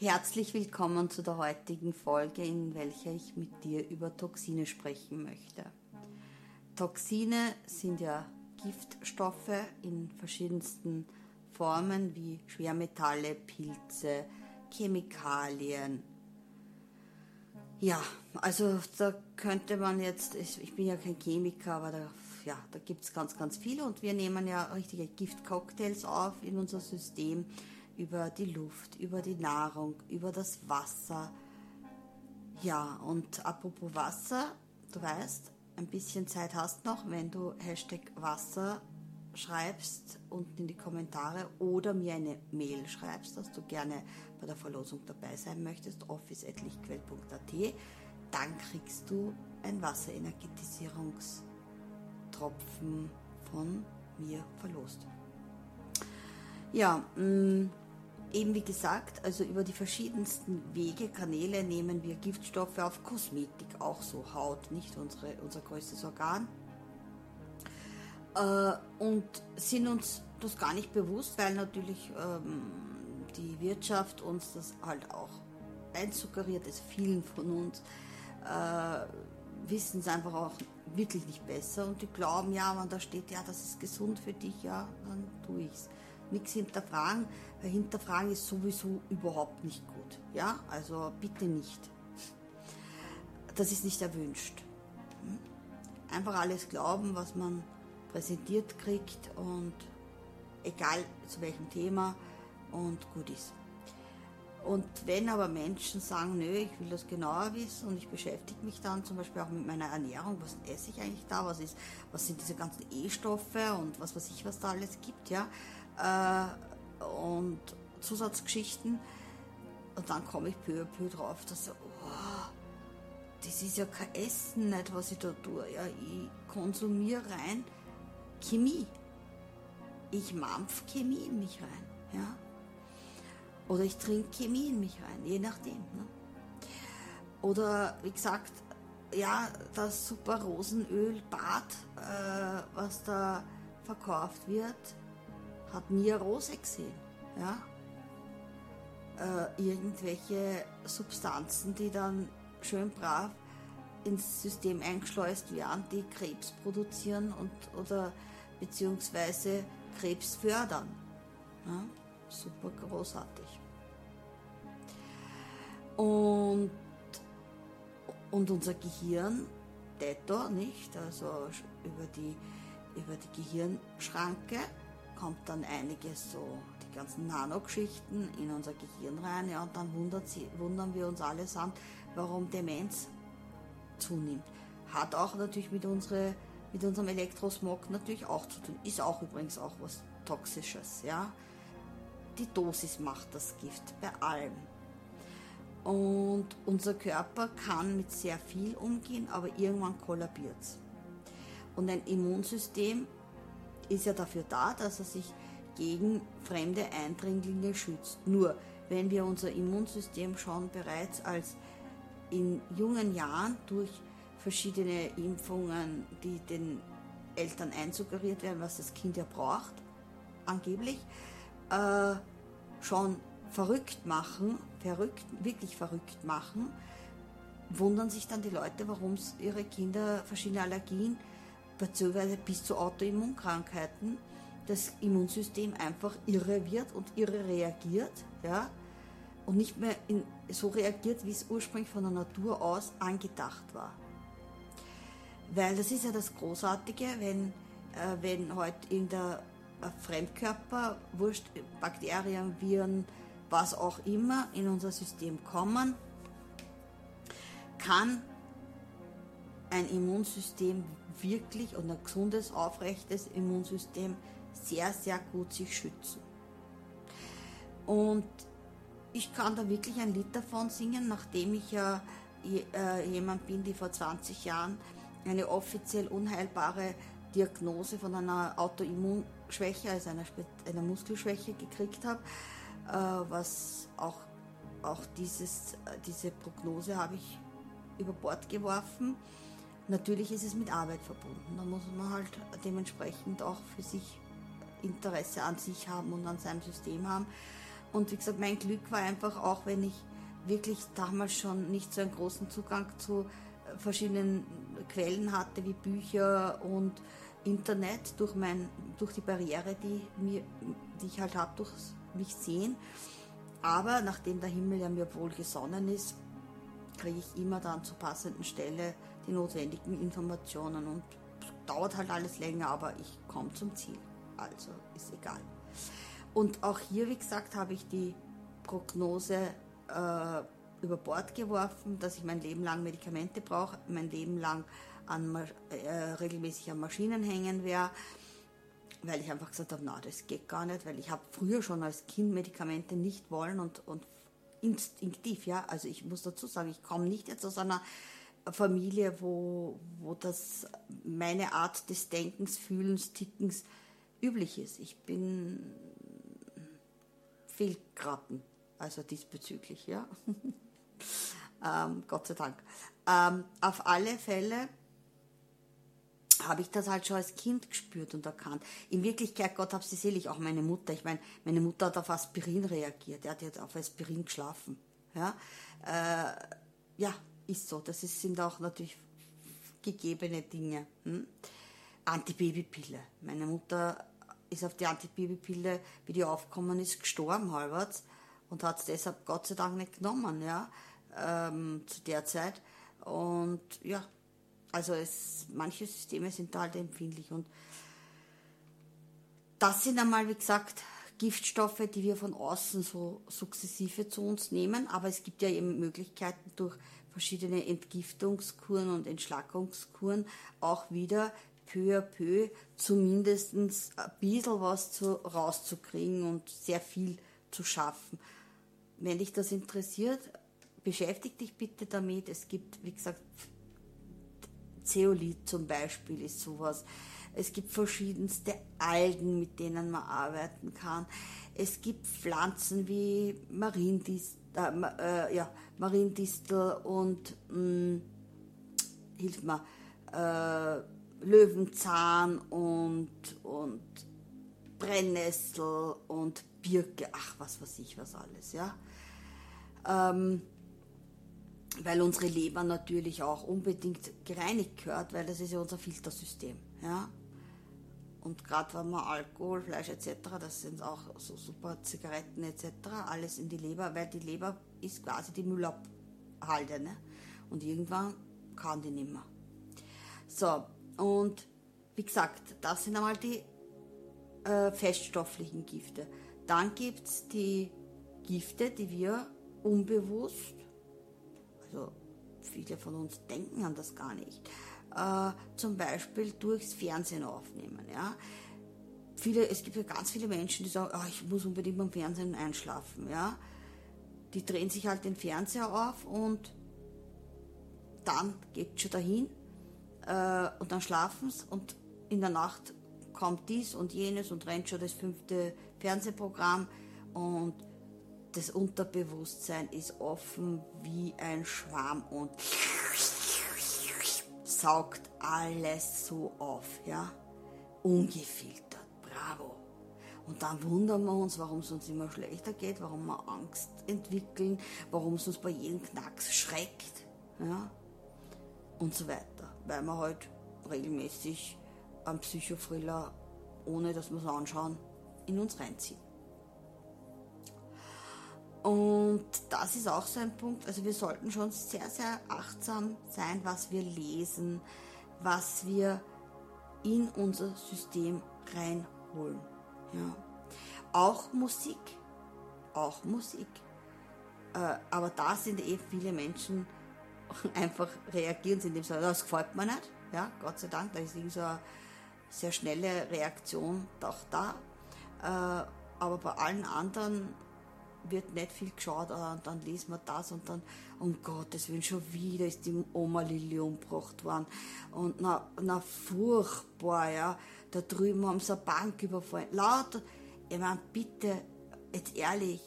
Herzlich willkommen zu der heutigen Folge, in welcher ich mit dir über Toxine sprechen möchte. Toxine sind ja Giftstoffe in verschiedensten Formen wie Schwermetalle, Pilze, Chemikalien. Ja, also da könnte man jetzt, ich bin ja kein Chemiker, aber da, ja, da gibt es ganz, ganz viele und wir nehmen ja richtige Giftcocktails auf in unser System über die Luft, über die Nahrung, über das Wasser. Ja, und apropos Wasser, du weißt, ein bisschen Zeit hast noch, wenn du Hashtag Wasser schreibst unten in die Kommentare oder mir eine Mail schreibst, dass du gerne bei der Verlosung dabei sein möchtest, office.lichtquell.at, dann kriegst du ein Wasserenergetisierungstropfen von mir verlost. Ja, mh, mm, eben wie gesagt, also über die verschiedensten Wege, Kanäle nehmen wir Giftstoffe auf Kosmetik, auch so Haut, nicht unsere, unser größtes Organ. Äh, und sind uns das gar nicht bewusst, weil natürlich ähm, die Wirtschaft uns das halt auch einzuckeriert ist. Vielen von uns äh, wissen es einfach auch wirklich nicht besser und die glauben, ja, wenn da steht, ja, das ist gesund für dich, ja, dann tue ich es nichts hinterfragen, weil hinterfragen ist sowieso überhaupt nicht gut. Ja, also bitte nicht. Das ist nicht erwünscht. Hm? Einfach alles glauben, was man präsentiert kriegt und egal zu welchem Thema und gut ist. Und wenn aber Menschen sagen, nö, ich will das genauer wissen und ich beschäftige mich dann zum Beispiel auch mit meiner Ernährung, was esse ich eigentlich da, was ist, was sind diese ganzen E-Stoffe und was weiß ich, was da alles gibt, ja, äh, und Zusatzgeschichten. Und dann komme ich peu à peu drauf, dass so, oh, das ist ja kein Essen, nicht, was ich da tue. Ja, ich konsumiere rein Chemie. Ich mampf Chemie in mich rein. Ja? Oder ich trinke Chemie in mich rein, je nachdem. Ne? Oder wie gesagt, ja, das super Rosenölbad, äh, was da verkauft wird, hat nie eine Rose gesehen. Ja? Äh, irgendwelche Substanzen, die dann schön brav ins System eingeschleust werden, die Krebs produzieren und, oder beziehungsweise Krebs fördern. Ja? Super großartig. Und, und unser Gehirn, detto, nicht? Also über die, über die Gehirnschranke kommt dann einiges so, die ganzen Nanogeschichten in unser Gehirn rein, ja, und dann sie, wundern wir uns allesamt, warum Demenz zunimmt. Hat auch natürlich mit, unsere, mit unserem Elektrosmog natürlich auch zu tun. Ist auch übrigens auch was Toxisches, ja. Die Dosis macht das Gift bei allem. Und unser Körper kann mit sehr viel umgehen, aber irgendwann kollabiert es. Und ein Immunsystem ist ja dafür da, dass er sich gegen fremde Eindringlinge schützt. Nur wenn wir unser Immunsystem schon bereits als in jungen Jahren durch verschiedene Impfungen, die den Eltern einsuggeriert werden, was das Kind ja braucht, angeblich, äh, schon verrückt machen, verrückt, wirklich verrückt machen, wundern sich dann die Leute, warum ihre Kinder verschiedene Allergien beziehungsweise bis zu Autoimmunkrankheiten das Immunsystem einfach irre wird und irre reagiert, ja, und nicht mehr in, so reagiert, wie es ursprünglich von der Natur aus angedacht war. Weil das ist ja das Großartige, wenn, äh, wenn heute irgendein Fremdkörper, Wurscht, Bakterien, Viren, was auch immer in unser System kommen, kann ein Immunsystem wirklich und ein gesundes, aufrechtes Immunsystem sehr, sehr gut sich schützen. Und ich kann da wirklich ein Lied davon singen, nachdem ich ja äh, jemand bin, die vor 20 Jahren eine offiziell unheilbare Diagnose von einer Autoimmunschwäche, also einer, einer Muskelschwäche gekriegt habe, äh, was auch, auch dieses, diese Prognose habe ich über Bord geworfen Natürlich ist es mit Arbeit verbunden. Da muss man halt dementsprechend auch für sich Interesse an sich haben und an seinem System haben. Und wie gesagt, mein Glück war einfach auch, wenn ich wirklich damals schon nicht so einen großen Zugang zu äh, verschiedenen Quellen hatte, wie Bücher und Internet, durch, mein, durch die Barriere, die, mir, die ich halt habe, durch mich sehen. Aber nachdem der Himmel ja mir wohl gesonnen ist, kriege ich immer dann zur passenden Stelle die notwendigen Informationen und dauert halt alles länger, aber ich komme zum Ziel. Also ist egal. Und auch hier, wie gesagt, habe ich die Prognose äh, über Bord geworfen, dass ich mein Leben lang Medikamente brauche, mein Leben lang an, äh, regelmäßig an Maschinen hängen werde, weil ich einfach gesagt habe, na, das geht gar nicht, weil ich habe früher schon als Kind Medikamente nicht wollen und, und instinktiv, ja, also ich muss dazu sagen, ich komme nicht jetzt aus einer Familie, wo, wo das meine Art des Denkens, Fühlens, Tickens üblich ist. Ich bin Fehlgratten, also diesbezüglich, ja. ähm, Gott sei Dank. Ähm, auf alle Fälle habe ich das halt schon als Kind gespürt und erkannt. In Wirklichkeit, Gott hab sie selig, auch meine Mutter. Ich meine, meine Mutter hat auf Aspirin reagiert. Er hat jetzt auf Aspirin geschlafen. Ja, äh, ja ist so. Das ist, sind auch natürlich gegebene Dinge. Hm? Antibabypille. Meine Mutter ist auf die Antibabypille, wie die aufgekommen ist, gestorben halbwegs und hat es deshalb Gott sei Dank nicht genommen, ja, ähm, zu der Zeit. Und ja, also es, manche Systeme sind da halt empfindlich und das sind einmal, wie gesagt, Giftstoffe, die wir von außen so sukzessive zu uns nehmen, aber es gibt ja eben Möglichkeiten durch verschiedene Entgiftungskuren und Entschlackungskuren auch wieder peu à peu zumindest ein bisschen was zu, rauszukriegen und sehr viel zu schaffen. Wenn dich das interessiert, beschäftige dich bitte damit. Es gibt, wie gesagt, Zeolit zum Beispiel ist sowas. Es gibt verschiedenste Algen, mit denen man arbeiten kann. Es gibt Pflanzen wie Mariendistel, äh, äh, ja, Mariendistel und mh, mm, hilf mir, äh, Löwenzahn und, und Brennnessel und Birke, ach was weiß ich was alles, ja. Ähm, weil unsere Leber natürlich auch unbedingt gereinigt gehört, weil das ist ja unser Filtersystem. Ja? Und gerade wenn man Alkohol, Fleisch etc., das sind auch so super Zigaretten etc., alles in die Leber, weil die Leber ist quasi die Müllabhalde. Ne? Und irgendwann kann die nicht mehr. So, und wie gesagt, das sind einmal die äh, feststofflichen Gifte. Dann gibt es die Gifte, die wir unbewusst also viele von uns denken an das gar nicht, äh, zum Beispiel durchs Fernsehen aufnehmen. Ja? Viele, es gibt ja ganz viele Menschen, die sagen, oh, ich muss unbedingt beim Fernsehen einschlafen. Ja? Die drehen sich halt den Fernseher auf und dann geht schon dahin äh, und dann schlafen sie und in der Nacht kommt dies und jenes und rennt schon das fünfte Fernsehprogramm und das Unterbewusstsein ist offen wie ein Schwamm und saugt alles so auf, ja? Ungefiltert, bravo. Und dann wundern wir uns, warum es uns immer schlechter geht, warum wir Angst entwickeln, warum es uns bei jedem Knacks schreckt, ja? Und so weiter. Weil wir halt regelmäßig am Psychothriller, ohne dass wir es anschauen, in uns reinziehen. Und das ist auch so ein Punkt, also wir sollten schon sehr, sehr achtsam sein, was wir lesen, was wir in unser System reinholen. Ja. Auch Musik, auch Musik. Äh, aber da sind eh viele Menschen einfach reagieren, sie sagen, das gefällt mir nicht. Ja, Gott sei Dank, da ist so eine sehr schnelle Reaktion doch da. Äh, aber bei allen anderen wird nicht viel geschaut, und ah, dann liest man das und dann, um Gottes Willen, schon wieder ist die Oma Lilly umgebracht worden. Und na, na furchtbar, ja. Da drüben haben sie eine Bank überfallen. Lauter, ich meine, bitte, jetzt ehrlich,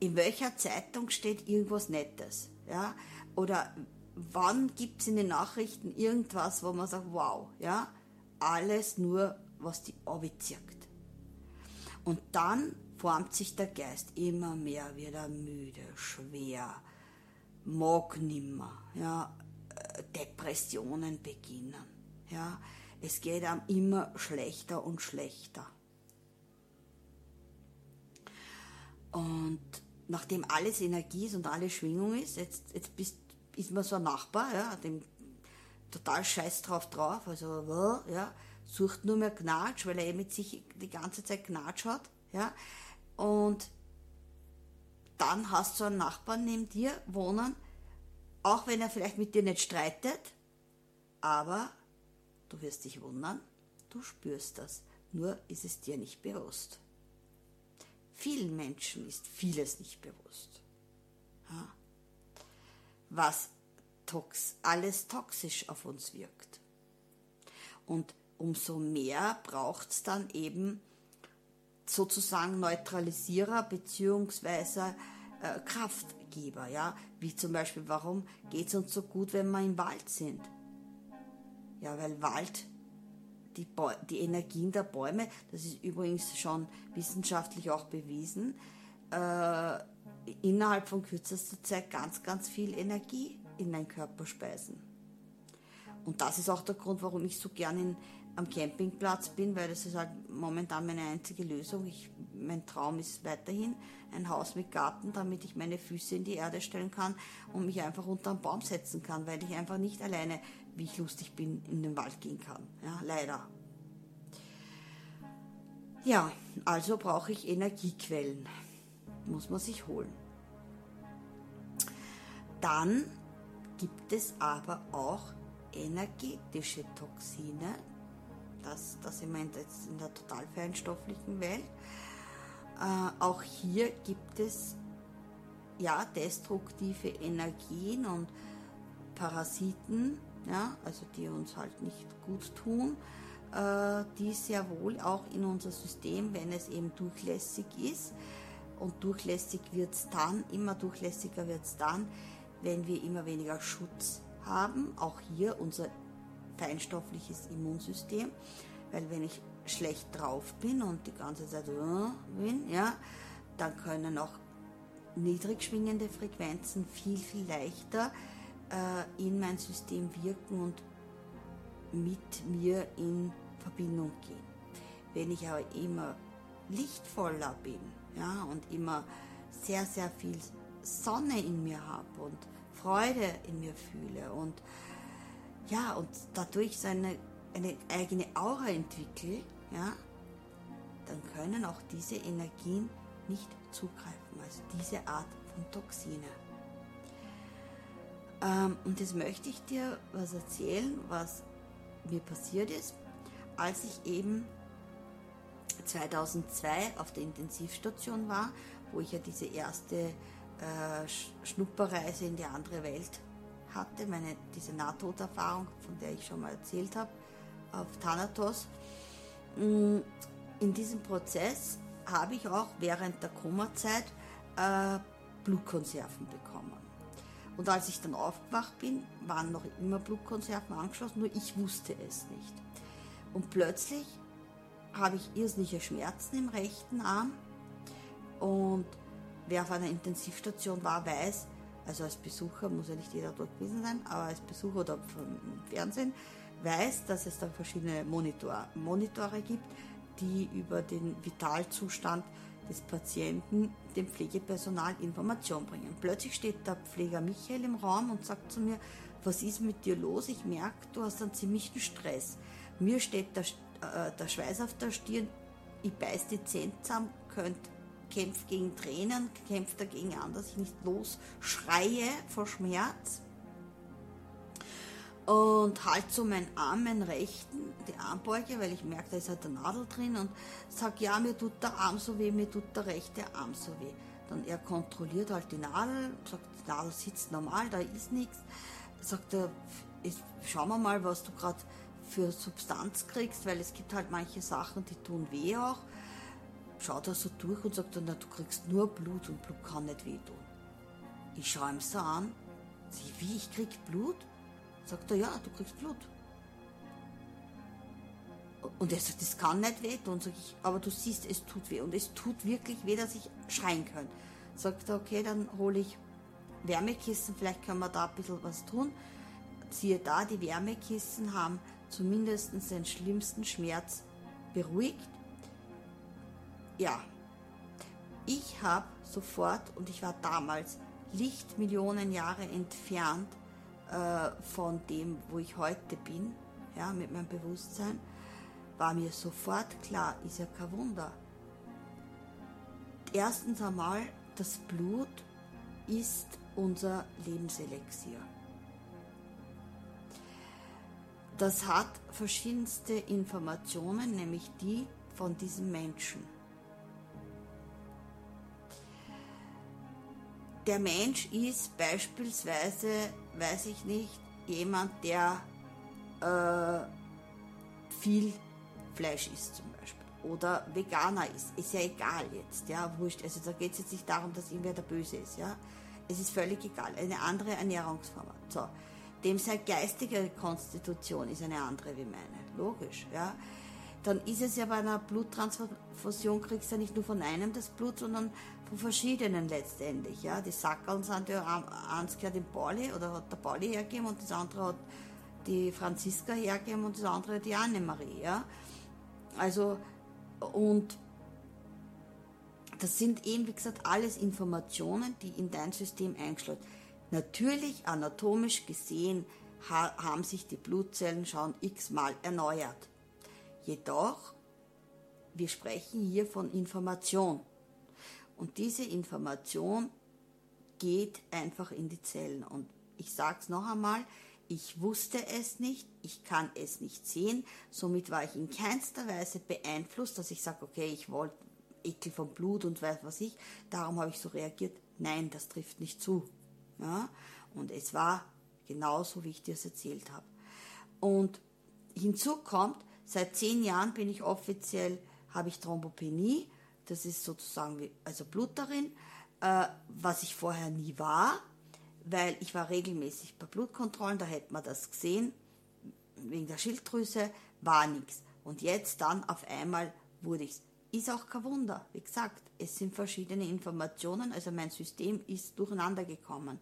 in welcher Zeitung steht irgendwas Nettes? Ja? Oder wann gibt es in den Nachrichten irgendwas, wo man sagt, wow, ja? Alles nur, was die Abi zirkt. Und dann formt sich der Geist immer mehr, wird er müde, schwer, mag nimmer, ja, äh, Depressionen beginnen, ja, es geht einem immer schlechter und schlechter. Und nachdem alles Energie ist und alles Schwingung ist, jetzt, jetzt bist, ist man so ein Nachbar, ja, dem total scheiß drauf drauf, also, ja, sucht nur mehr Gnatsch, weil er eh mit sich die ganze Zeit Gnatsch hat, ja, und dann hast du einen Nachbarn neben dir wohnen, auch wenn er vielleicht mit dir nicht streitet, aber du wirst dich wundern, du spürst das, nur ist es dir nicht bewusst. Vielen Menschen ist vieles nicht bewusst. Was tox alles toxisch auf uns wirkt. Und umso mehr braucht es dann eben sozusagen Neutralisierer bzw. Äh, Kraftgeber. Ja? Wie zum Beispiel, warum geht es uns so gut, wenn wir im Wald sind? Ja, weil Wald die, die Energien der Bäume, das ist übrigens schon wissenschaftlich auch bewiesen, äh, innerhalb von kürzester Zeit ganz, ganz viel Energie in den Körper speisen. Und das ist auch der Grund, warum ich so gerne am Campingplatz bin, weil das ist halt momentan meine einzige Lösung. Ich, mein Traum ist weiterhin ein Haus mit Garten, damit ich meine Füße in die Erde stellen kann und mich einfach unter einen Baum setzen kann, weil ich einfach nicht alleine wie ich lustig bin, in den Wald gehen kann. Ja, leider. Ja, also brauche ich Energiequellen. Muss man sich holen. Dann gibt es aber auch energetische Toxine. Das, das ich meine jetzt in der total feinstofflichen Welt. Äh, auch hier gibt es ja destruktive Energien und Parasiten, ja, also die uns halt nicht gut tun, äh, die sehr wohl auch in unser System, wenn es eben durchlässig ist, und durchlässig wird es dann, immer durchlässiger wird es dann, wenn wir immer weniger Schutz haben, auch hier unser feinstoffliches Immunsystem, weil wenn ich schlecht drauf bin und die ganze Zeit äh, bin, ja, dann können auch niedrig schwingende Frequenzen viel, viel leichter äh, in mein System wirken und mit mir in Verbindung gehen. Wenn ich aber immer lichtvoller bin ja, und immer sehr, sehr viel Sonne in mir habe und Freude in mir fühle und ja, und dadurch so eine, eine eigene Aura entwickle, ja, dann können auch diese Energien nicht zugreifen, also diese Art von Toxine. Ähm, und jetzt möchte ich dir was erzählen, was mir passiert ist, als ich eben 2002 auf der Intensivstation war, wo ich ja diese erste äh, Schnupperreise in die andere Welt hatte, meine, diese Nahtoderfahrung, von der ich schon mal erzählt habe, auf Thanatos. Mm, in diesem Prozess habe ich auch während der Komazeit äh, Blutkonserven bekommen. Und als ich dann aufgewacht bin, waren noch immer Blutkonserven angeschlossen, nur ich wusste es nicht. Und plötzlich habe ich irrsinnige Schmerzen im rechten Arm. Und wer auf einer Intensivstation war, weiß, also als Besucher, muss ja nicht jeder dort gewesen sein, aber als Besucher oder vom Fernsehen, weiß, dass es da verschiedene Monitor, Monitore gibt, die über den Vitalzustand des Patienten dem Pflegepersonal Information bringen. Plötzlich steht der Pfleger Michael im Raum und sagt zu mir, was ist mit dir los? Ich merke, du hast einen ziemlichen Stress. Mir steht der, äh, der Schweiß auf der Stirn, ich beiß die Zähne zusammen, könnt, kämpft gegen Tränen, kämpft dagegen an, dass ich nicht losschreie vor Schmerz und halt so meinen Arm, meinen rechten, die Armbeuge, weil ich merke, da ist halt eine Nadel drin und sag, ja, mir tut der Arm so weh, mir tut der rechte Arm so weh. Dann er kontrolliert halt die Nadel, sagt, die Nadel sitzt normal, da ist nichts. Sagt er, schauen wir mal, was du gerade für Substanz kriegst, weil es gibt halt manche Sachen, die tun weh auch. Schaut er so durch und sagt dann, na, du kriegst nur Blut und Blut kann nicht wehtun. Ich schaue ihm so an, sie, wie, ich krieg Blut? Sagt er, ja, du kriegst Blut. Und er sagt, das kann nicht wehtun. Sag ich, aber du siehst, es tut weh. Und es tut wirklich weh, dass ich schreien kann. Sagt er, okay, dann hole ich Wärmekissen, vielleicht können wir da ein bisschen was tun. Siehe da, die Wärmekissen haben zumindest den schlimmsten Schmerz beruhigt. Ja, ich habe sofort, und ich war damals Lichtmillionen Jahre entfernt äh, von dem, wo ich heute bin, ja, mit meinem Bewusstsein, war mir sofort klar, ist ja kein Wunder. Erstens einmal, das Blut ist unser Lebenselixier. Das hat verschiedenste Informationen, nämlich die von diesem Menschen. Der Mensch ist beispielsweise, weiß ich nicht, jemand, der äh, viel Fleisch isst zum Beispiel oder Veganer ist, ist ja egal jetzt, ja, wurscht. Also da geht es jetzt nicht darum, dass irgendwer der Böse ist, ja. Es ist völlig egal, eine andere Ernährungsform. So, dem seine geistige Konstitution ist eine andere wie meine, logisch, ja. Dann ist es ja bei einer Bluttransfusion, kriegst du ja nicht nur von einem das Blut, sondern von verschiedenen letztendlich, ja. Die Sackeln sind ja, eins gehört dem Pauli, oder hat der Pauli hergegeben und das andere hat die Franziska hergegeben und das andere die Annemarie, ja. Also, und das sind eben, wie gesagt, alles Informationen, die in dein System eingeschleust. Natürlich, anatomisch gesehen, ha haben sich die Blutzellen schon x-mal erneuert. Jedoch, wir sprechen hier von Information. Und diese Information geht einfach in die Zellen. Und ich sage es noch einmal, ich wusste es nicht, ich kann es nicht sehen, somit war ich in keinster Weise beeinflusst, dass ich sage, okay, ich wollte Ekel vom Blut und weiß was ich, darum habe ich so reagiert. Nein, das trifft nicht zu. Ja? Und es war genauso, wie ich dir es erzählt habe. Und hinzu kommt, seit zehn Jahren bin ich offiziell, habe ich Thrombopenie, das ist sozusagen wie, also Blut darin, äh, was ich vorher nie war weil ich war regelmäßig bei Blutkontrollen, da hätte man das gesehen, wegen der Schilddrüse, war nichts. Und jetzt dann auf einmal wurde ich Ist auch kein Wunder. Wie gesagt, es sind verschiedene Informationen, also mein System ist durcheinander gekommen.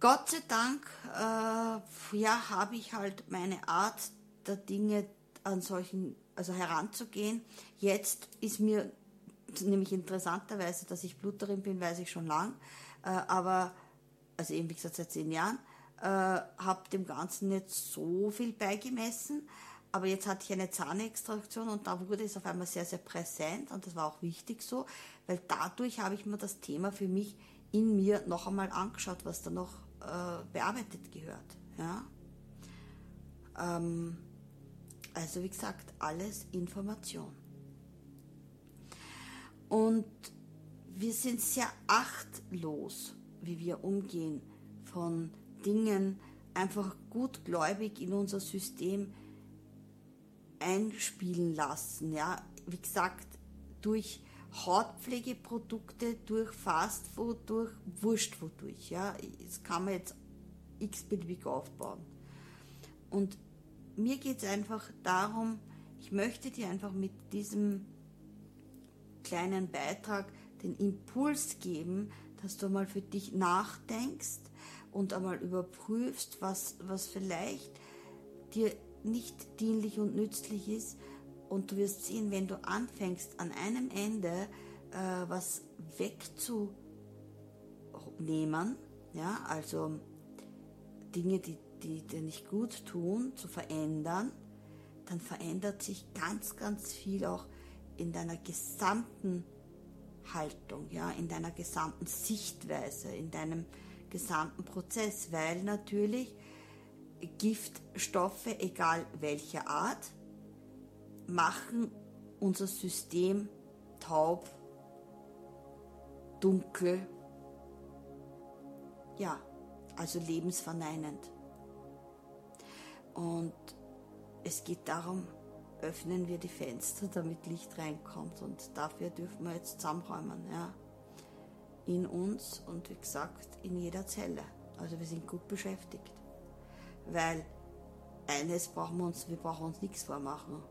Gott sei Dank, äh, ja, habe ich halt meine Art der Dinge an solchen, also heranzugehen. Jetzt ist mir nämlich interessanterweise, dass ich Bluterin bin, weiß ich schon lang. Äh, aber, also eben wie gesagt seit zehn Jahren, äh, habe dem Ganzen nicht so viel beigemessen. Aber jetzt hatte ich eine Zahnextraktion und da wurde es auf einmal sehr, sehr präsent und das war auch wichtig so, weil dadurch habe ich mir das Thema für mich in mir noch einmal angeschaut, was da noch äh, bearbeitet gehört. Ja? Ähm, also wie gesagt, alles Information. Und wir sind sehr achtlos, wie wir umgehen von Dingen, einfach gutgläubig in unser System einspielen lassen. Ja, wie gesagt, durch Hautpflegeprodukte, durch Fastfood, durch Wurscht wodurch. Ja, das kann man jetzt x-beliebig aufbauen. Und mir geht es einfach darum, ich möchte dir einfach mit diesem kleinen Beitrag den Impuls geben, dass du mal für dich nachdenkst und einmal überprüfst, was, was vielleicht dir nicht dienlich und nützlich ist. Und du wirst sehen, wenn du anfängst, an einem Ende äh, was wegzunehmen, ja, also Dinge, die, die dir nicht gut tun, zu verändern, dann verändert sich ganz, ganz viel auch in deiner gesamten Haltung, ja, in deiner gesamten Sichtweise, in deinem gesamten Prozess, weil natürlich Giftstoffe, egal welcher Art, machen unser System taub, dunkel, ja, also lebensverneinend. Und es geht darum, öffnen wir die Fenster, damit Licht reinkommt. Und dafür dürfen wir jetzt zusammenräumen. Ja. In uns und wie gesagt in jeder Zelle. Also wir sind gut beschäftigt. Weil eines brauchen wir uns, wir brauchen uns nichts vormachen.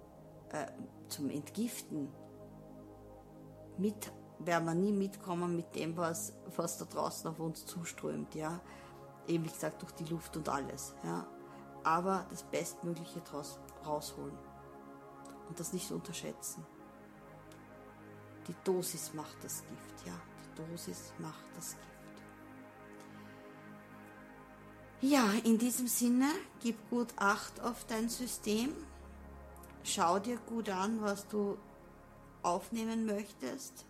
Äh, zum Entgiften mit, werden wir nie mitkommen mit dem, was, was da draußen auf uns zuströmt, ja. Eben wie gesagt durch die Luft und alles, ja. Aber das Bestmögliche draus rausholen und das nicht unterschätzen. Die Dosis macht das Gift, ja. Die Dosis macht das Gift. Ja, in diesem Sinne, gib gut Acht auf dein System. Schau dir gut an, was du aufnehmen möchtest,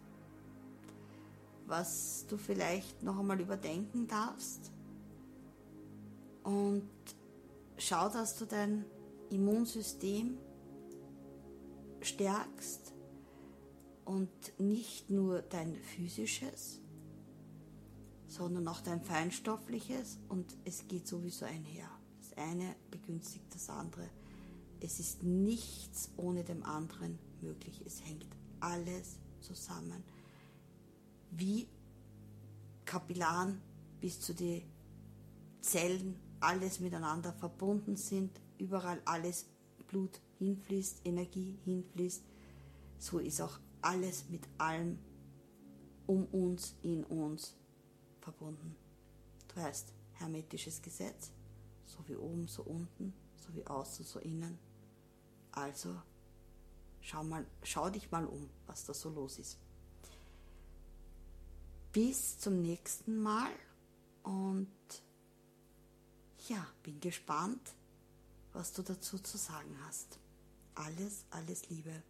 was du vielleicht noch einmal überdenken darfst. Und schau, dass du dein Immunsystem stärkst und nicht nur dein physisches, sondern auch dein feinstoffliches und es geht sowieso einher. Das eine begünstigt das andere. Es ist nichts ohne dem anderen möglich. Es hängt alles zusammen. Wie Kapillaren bis zu den Zellen alles miteinander verbunden sind, überall alles Blut hinfließt, Energie hinfließt, so ist auch alles mit allem um uns, in uns verbunden. Du weißt, hermetisches Gesetz, so wie oben, so unten, so wie außen, so innen. Also schau, mal, schau dich mal um, was da so los ist. Bis zum nächsten Mal und ja, bin gespannt, was du dazu zu sagen hast. Alles, alles Liebe.